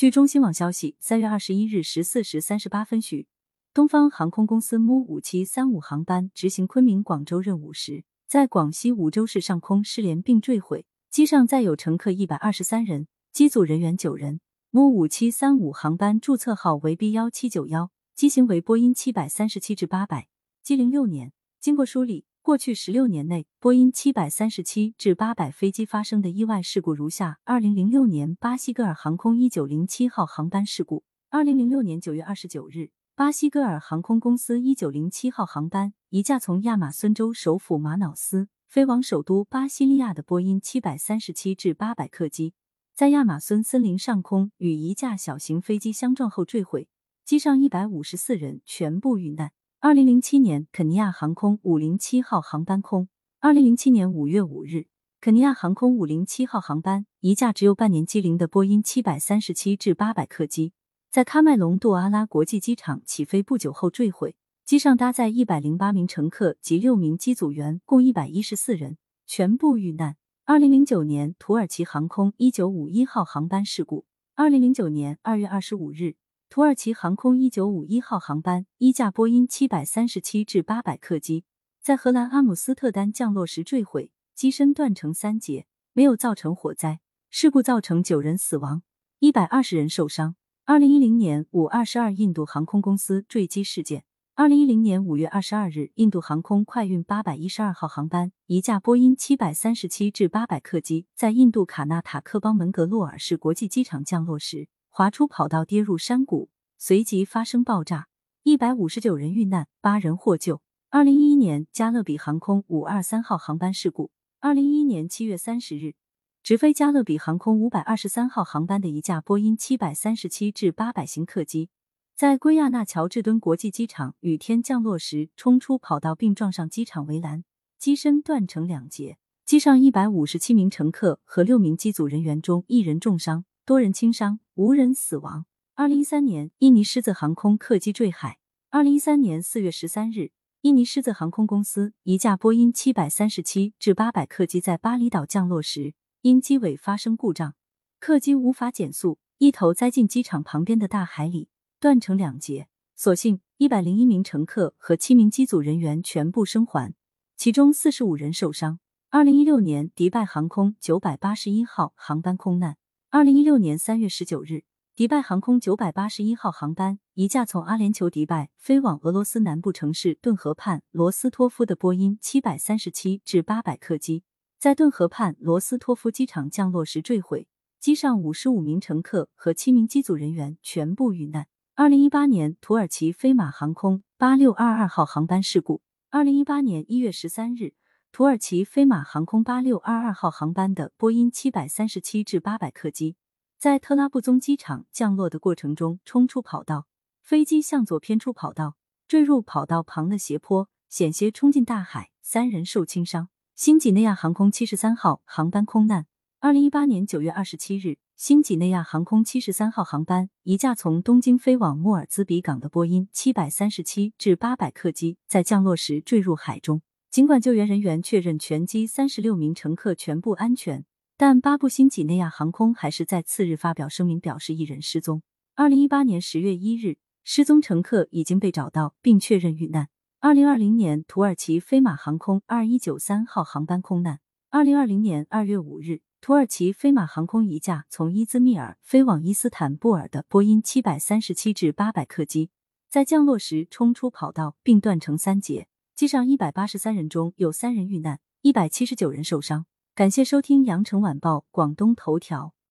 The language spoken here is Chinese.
据中新网消息，三月二十一日十四时三十八分许，东方航空公司 MU 五七三五航班执行昆明广州任务时，在广西梧州市上空失联并坠毁，机上载有乘客一百二十三人，机组人员九人。MU 五七三五航班注册号为 B 幺七九幺，机型为波音七百三十七至八百，机龄六年。经过梳理。过去十六年内，波音七百三十七至八百飞机发生的意外事故如下：二零零六年巴西戈尔航空一九零七号航班事故；二零零六年九月二十九日，巴西戈尔航空公司一九零七号航班，一架从亚马孙州首府马瑙斯飞往首都巴西利亚的波音七百三十七至八百客机，在亚马孙森林上空与一架小型飞机相撞后坠毁，机上一百五十四人全部遇难。二零零七年，肯尼亚航空五零七号航班空。二零零七年五月五日，肯尼亚航空五零七号航班，一架只有半年机龄的波音七百三十七至八百客机，在喀麦隆杜阿拉国际机场起飞不久后坠毁，机上搭载一百零八名乘客及六名机组员，共一百一十四人，全部遇难。二零零九年，土耳其航空一九五一号航班事故。二零零九年二月二十五日。土耳其航空一九五一号航班一架波音七百三十七至八百客机在荷兰阿姆斯特丹降落时坠毁，机身断成三节，没有造成火灾。事故造成九人死亡，一百二十人受伤。二零一零年五二十二印度航空公司坠机事件。二零一零年五月二十二日，印度航空快运八百一十二号航班一架波音七百三十七至八百客机在印度卡纳塔克邦门格洛尔市国际机场降落时。滑出跑道，跌入山谷，随即发生爆炸，一百五十九人遇难，八人获救。二零一一年，加勒比航空五二三号航班事故。二零一一年七月三十日，直飞加勒比航空五百二十三号航班的一架波音七百三十七至八百型客机，在圭亚那乔治敦国际机场雨天降落时，冲出跑道并撞上机场围栏，机身断成两截。机上一百五十七名乘客和六名机组人员中，一人重伤。多人轻伤，无人死亡。二零一三年，印尼狮子航空客机坠海。二零一三年四月十三日，印尼狮子航空公司一架波音七百三十七至八百客机在巴厘岛降落时，因机尾发生故障，客机无法减速，一头栽进机场旁边的大海里，断成两截。所幸一百零一名乘客和七名机组人员全部生还，其中四十五人受伤。二零一六年，迪拜航空九百八十一号航班空难。二零一六年三月十九日，迪拜航空九百八十一号航班，一架从阿联酋迪拜飞往俄罗斯南部城市顿河畔罗斯托夫的波音七百三十七至八百客机，在顿河畔罗斯托夫机场降落时坠毁，机上五十五名乘客和七名机组人员全部遇难。二零一八年，土耳其飞马航空八六二二号航班事故。二零一八年一月十三日。土耳其飞马航空八六二二号航班的波音七百三十七至八百客机，在特拉布宗机场降落的过程中冲出跑道，飞机向左偏出跑道，坠入跑道旁的斜坡，险些冲进大海，三人受轻伤。新几内亚航空七十三号航班空难。二零一八年九月二十七日，新几内亚航空七十三号航班，一架从东京飞往莫尔兹比港的波音七百三十七至八百客机，在降落时坠入海中。尽管救援人员确认全机三十六名乘客全部安全，但巴布新几内亚航空还是在次日发表声明，表示一人失踪。二零一八年十月一日，失踪乘客已经被找到并确认遇难。二零二零年，土耳其飞马航空二一九三号航班空难。二零二零年二月五日，土耳其飞马航空一架从伊兹密尔飞往伊斯坦布尔的波音七百三十七至八百客机，在降落时冲出跑道并断成三节。机上一百八十三人中有三人遇难，一百七十九人受伤。感谢收听羊城晚报广东头条。